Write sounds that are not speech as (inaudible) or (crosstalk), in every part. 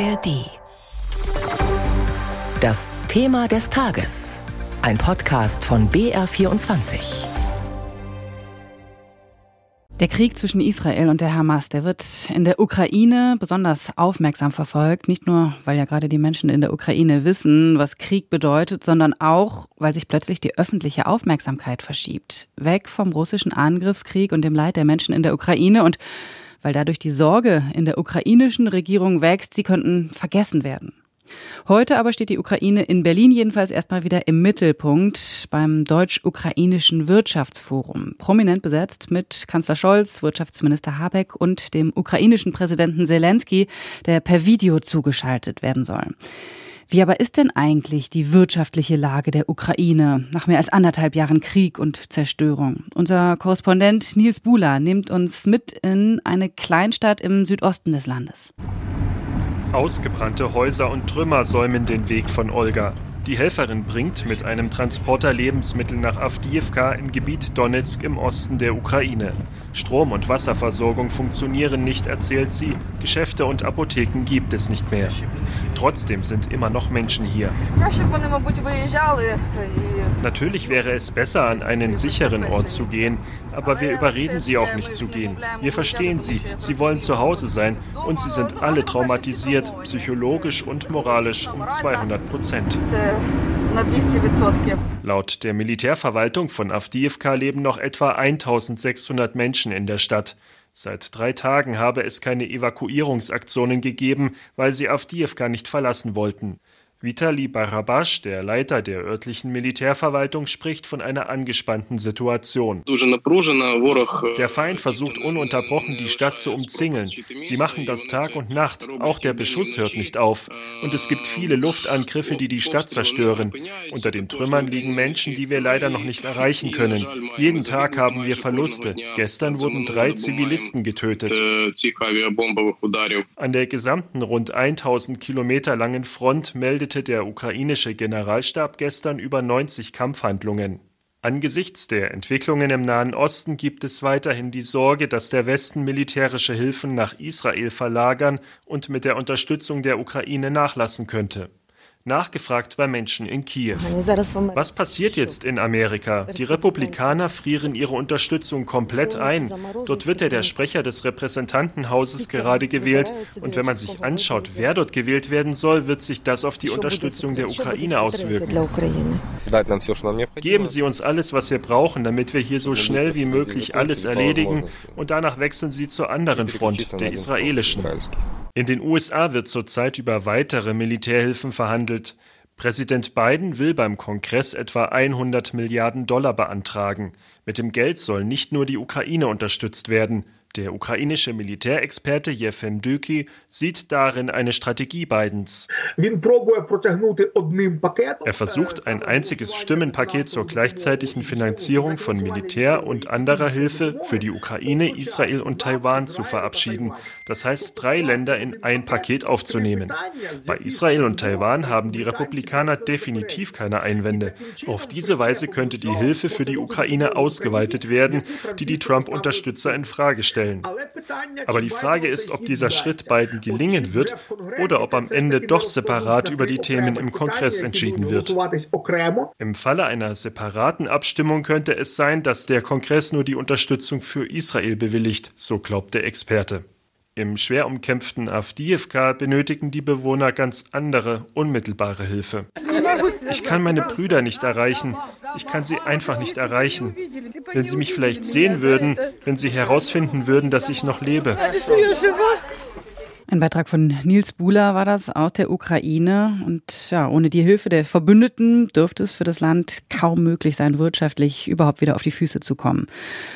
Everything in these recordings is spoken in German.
ARD. Das Thema des Tages. Ein Podcast von BR24. Der Krieg zwischen Israel und der Hamas, der wird in der Ukraine besonders aufmerksam verfolgt. Nicht nur, weil ja gerade die Menschen in der Ukraine wissen, was Krieg bedeutet, sondern auch, weil sich plötzlich die öffentliche Aufmerksamkeit verschiebt. Weg vom russischen Angriffskrieg und dem Leid der Menschen in der Ukraine und weil dadurch die Sorge in der ukrainischen Regierung wächst, sie könnten vergessen werden. Heute aber steht die Ukraine in Berlin jedenfalls erstmal wieder im Mittelpunkt beim deutsch-ukrainischen Wirtschaftsforum. Prominent besetzt mit Kanzler Scholz, Wirtschaftsminister Habeck und dem ukrainischen Präsidenten Zelensky, der per Video zugeschaltet werden soll. Wie aber ist denn eigentlich die wirtschaftliche Lage der Ukraine nach mehr als anderthalb Jahren Krieg und Zerstörung? Unser Korrespondent Nils Bula nimmt uns mit in eine Kleinstadt im Südosten des Landes. Ausgebrannte Häuser und Trümmer säumen den Weg von Olga. Die Helferin bringt mit einem Transporter Lebensmittel nach Avdiivka im Gebiet Donetsk im Osten der Ukraine. Strom- und Wasserversorgung funktionieren nicht, erzählt sie. Geschäfte und Apotheken gibt es nicht mehr. Trotzdem sind immer noch Menschen hier. Natürlich wäre es besser, an einen sicheren Ort zu gehen, aber wir überreden sie auch nicht zu gehen. Wir verstehen sie, sie wollen zu Hause sein und sie sind alle traumatisiert, psychologisch und moralisch um 200 Prozent. Laut der Militärverwaltung von Avdiivka leben noch etwa 1600 Menschen in der Stadt. Seit drei Tagen habe es keine Evakuierungsaktionen gegeben, weil sie Avdiivka nicht verlassen wollten. Vitali Barabasch, der Leiter der örtlichen Militärverwaltung, spricht von einer angespannten Situation. Der Feind versucht ununterbrochen, die Stadt zu umzingeln. Sie machen das Tag und Nacht. Auch der Beschuss hört nicht auf. Und es gibt viele Luftangriffe, die die Stadt zerstören. Unter den Trümmern liegen Menschen, die wir leider noch nicht erreichen können. Jeden Tag haben wir Verluste. Gestern wurden drei Zivilisten getötet. An der gesamten rund 1000 Kilometer langen Front meldet meldete der ukrainische Generalstab gestern über 90 Kampfhandlungen. Angesichts der Entwicklungen im Nahen Osten gibt es weiterhin die Sorge, dass der Westen militärische Hilfen nach Israel verlagern und mit der Unterstützung der Ukraine nachlassen könnte. Nachgefragt bei Menschen in Kiew. Was passiert jetzt in Amerika? Die Republikaner frieren ihre Unterstützung komplett ein. Dort wird ja der Sprecher des Repräsentantenhauses gerade gewählt. Und wenn man sich anschaut, wer dort gewählt werden soll, wird sich das auf die Unterstützung der Ukraine auswirken. Geben Sie uns alles, was wir brauchen, damit wir hier so schnell wie möglich alles erledigen. Und danach wechseln Sie zur anderen Front, der israelischen. In den USA wird zurzeit über weitere Militärhilfen verhandelt. Präsident Biden will beim Kongress etwa 100 Milliarden Dollar beantragen. Mit dem Geld soll nicht nur die Ukraine unterstützt werden. Der ukrainische Militärexperte Jefen Düki sieht darin eine Strategie Bidens. Er versucht, ein einziges Stimmenpaket zur gleichzeitigen Finanzierung von Militär und anderer Hilfe für die Ukraine, Israel und Taiwan zu verabschieden. Das heißt, drei Länder in ein Paket aufzunehmen. Bei Israel und Taiwan haben die Republikaner definitiv keine Einwände. Auf diese Weise könnte die Hilfe für die Ukraine ausgeweitet werden, die die Trump-Unterstützer in Frage stellen stellen. Aber die Frage ist, ob dieser Schritt beiden gelingen wird oder ob am Ende doch separat über die Themen im Kongress entschieden wird. Im Falle einer separaten Abstimmung könnte es sein, dass der Kongress nur die Unterstützung für Israel bewilligt, so glaubt der Experte. Im schwer umkämpften Avdiivka benötigen die Bewohner ganz andere, unmittelbare Hilfe. Ich kann meine Brüder nicht erreichen. Ich kann sie einfach nicht erreichen. Wenn sie mich vielleicht sehen würden, wenn sie herausfinden würden, dass ich noch lebe. Ein Beitrag von Nils Buhler war das aus der Ukraine. Und ja, ohne die Hilfe der Verbündeten dürfte es für das Land kaum möglich sein, wirtschaftlich überhaupt wieder auf die Füße zu kommen.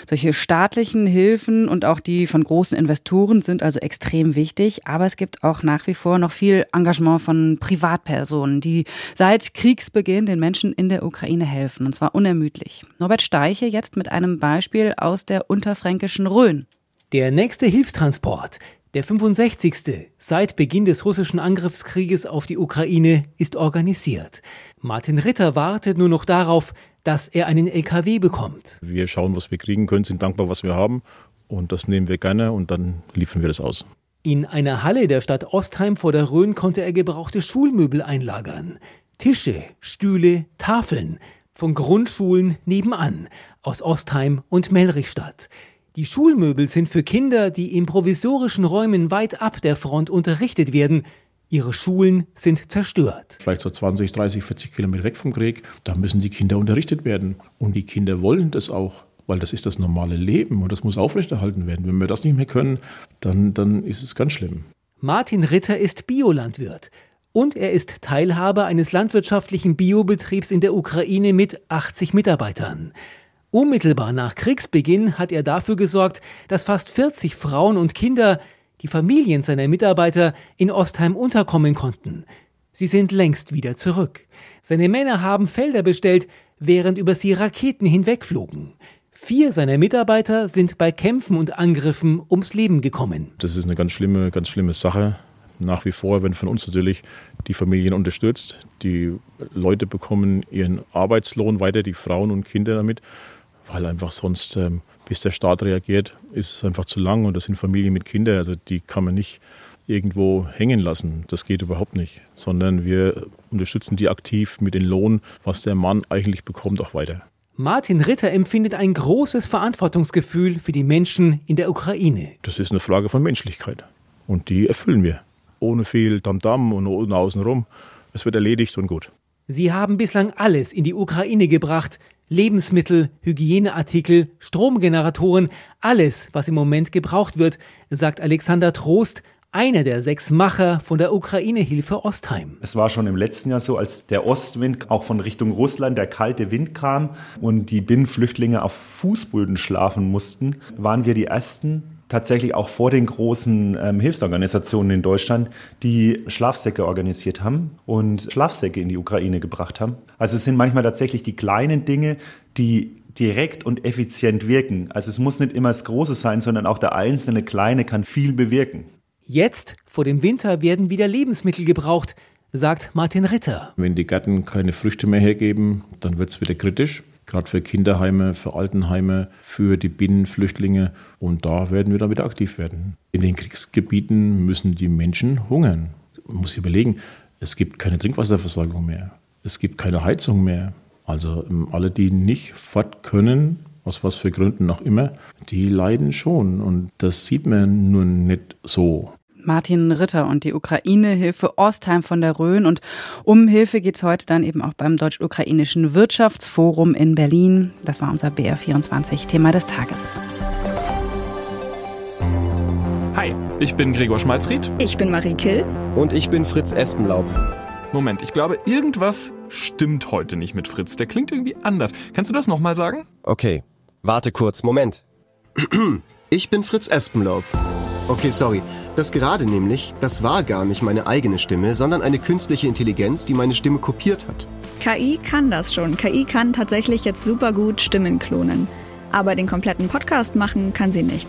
Solche staatlichen Hilfen und auch die von großen Investoren sind also extrem wichtig. Aber es gibt auch nach wie vor noch viel Engagement von Privatpersonen, die seit Kriegsbeginn den Menschen in der Ukraine helfen. Und zwar unermüdlich. Norbert Steiche jetzt mit einem Beispiel aus der unterfränkischen Rhön. Der nächste Hilfstransport der 65. seit Beginn des russischen Angriffskrieges auf die Ukraine ist organisiert. Martin Ritter wartet nur noch darauf, dass er einen LKW bekommt. Wir schauen, was wir kriegen können, sind dankbar, was wir haben und das nehmen wir gerne und dann liefern wir das aus. In einer Halle der Stadt Ostheim vor der Rhön konnte er gebrauchte Schulmöbel einlagern. Tische, Stühle, Tafeln von Grundschulen nebenan aus Ostheim und Melrichstadt. Die Schulmöbel sind für Kinder, die in provisorischen Räumen weit ab der Front unterrichtet werden. Ihre Schulen sind zerstört. Vielleicht so 20, 30, 40 Kilometer weg vom Krieg. Da müssen die Kinder unterrichtet werden. Und die Kinder wollen das auch, weil das ist das normale Leben und das muss aufrechterhalten werden. Wenn wir das nicht mehr können, dann, dann ist es ganz schlimm. Martin Ritter ist Biolandwirt. Und er ist Teilhaber eines landwirtschaftlichen Biobetriebs in der Ukraine mit 80 Mitarbeitern. Unmittelbar nach Kriegsbeginn hat er dafür gesorgt, dass fast 40 Frauen und Kinder die Familien seiner Mitarbeiter in Ostheim unterkommen konnten. Sie sind längst wieder zurück. Seine Männer haben Felder bestellt, während über sie Raketen hinwegflogen. Vier seiner Mitarbeiter sind bei Kämpfen und Angriffen ums Leben gekommen. Das ist eine ganz schlimme, ganz schlimme Sache. Nach wie vor werden von uns natürlich die Familien unterstützt. Die Leute bekommen ihren Arbeitslohn weiter, die Frauen und Kinder damit, weil einfach sonst ähm, bis der Staat reagiert, ist es einfach zu lang und das sind Familien mit Kindern, also die kann man nicht irgendwo hängen lassen. Das geht überhaupt nicht, sondern wir unterstützen die aktiv mit dem Lohn, was der Mann eigentlich bekommt, auch weiter. Martin Ritter empfindet ein großes Verantwortungsgefühl für die Menschen in der Ukraine. Das ist eine Frage von Menschlichkeit und die erfüllen wir. Ohne viel Tamtam und ohne außenrum. Es wird erledigt und gut. Sie haben bislang alles in die Ukraine gebracht, Lebensmittel, Hygieneartikel, Stromgeneratoren, alles, was im Moment gebraucht wird, sagt Alexander Trost, einer der sechs Macher von der Ukraine-Hilfe Ostheim. Es war schon im letzten Jahr so, als der Ostwind auch von Richtung Russland, der kalte Wind kam und die Binnenflüchtlinge auf Fußböden schlafen mussten, waren wir die Ersten, tatsächlich auch vor den großen ähm, Hilfsorganisationen in Deutschland, die Schlafsäcke organisiert haben und Schlafsäcke in die Ukraine gebracht haben. Also es sind manchmal tatsächlich die kleinen Dinge, die direkt und effizient wirken. Also es muss nicht immer das Große sein, sondern auch der einzelne Kleine kann viel bewirken. Jetzt, vor dem Winter, werden wieder Lebensmittel gebraucht, sagt Martin Ritter. Wenn die Gärten keine Früchte mehr hergeben, dann wird es wieder kritisch gerade für Kinderheime, für Altenheime, für die Binnenflüchtlinge. Und da werden wir dann wieder aktiv werden. In den Kriegsgebieten müssen die Menschen hungern. Man muss sich überlegen, es gibt keine Trinkwasserversorgung mehr. Es gibt keine Heizung mehr. Also ähm, alle, die nicht fort können, aus was für Gründen auch immer, die leiden schon. Und das sieht man nur nicht so. Martin Ritter und die Ukraine-Hilfe Ostheim von der Rhön. Und um Hilfe geht es heute dann eben auch beim Deutsch-Ukrainischen Wirtschaftsforum in Berlin. Das war unser BR24-Thema des Tages. Hi, ich bin Gregor Schmalzried. Ich bin Marie Kill. Und ich bin Fritz Espenlaub. Moment, ich glaube, irgendwas stimmt heute nicht mit Fritz. Der klingt irgendwie anders. Kannst du das nochmal sagen? Okay, warte kurz, Moment. (clears throat) Ich bin Fritz Espenlaub. Okay, sorry. Das gerade nämlich, das war gar nicht meine eigene Stimme, sondern eine künstliche Intelligenz, die meine Stimme kopiert hat. KI kann das schon. KI kann tatsächlich jetzt super gut Stimmen klonen. Aber den kompletten Podcast machen kann sie nicht.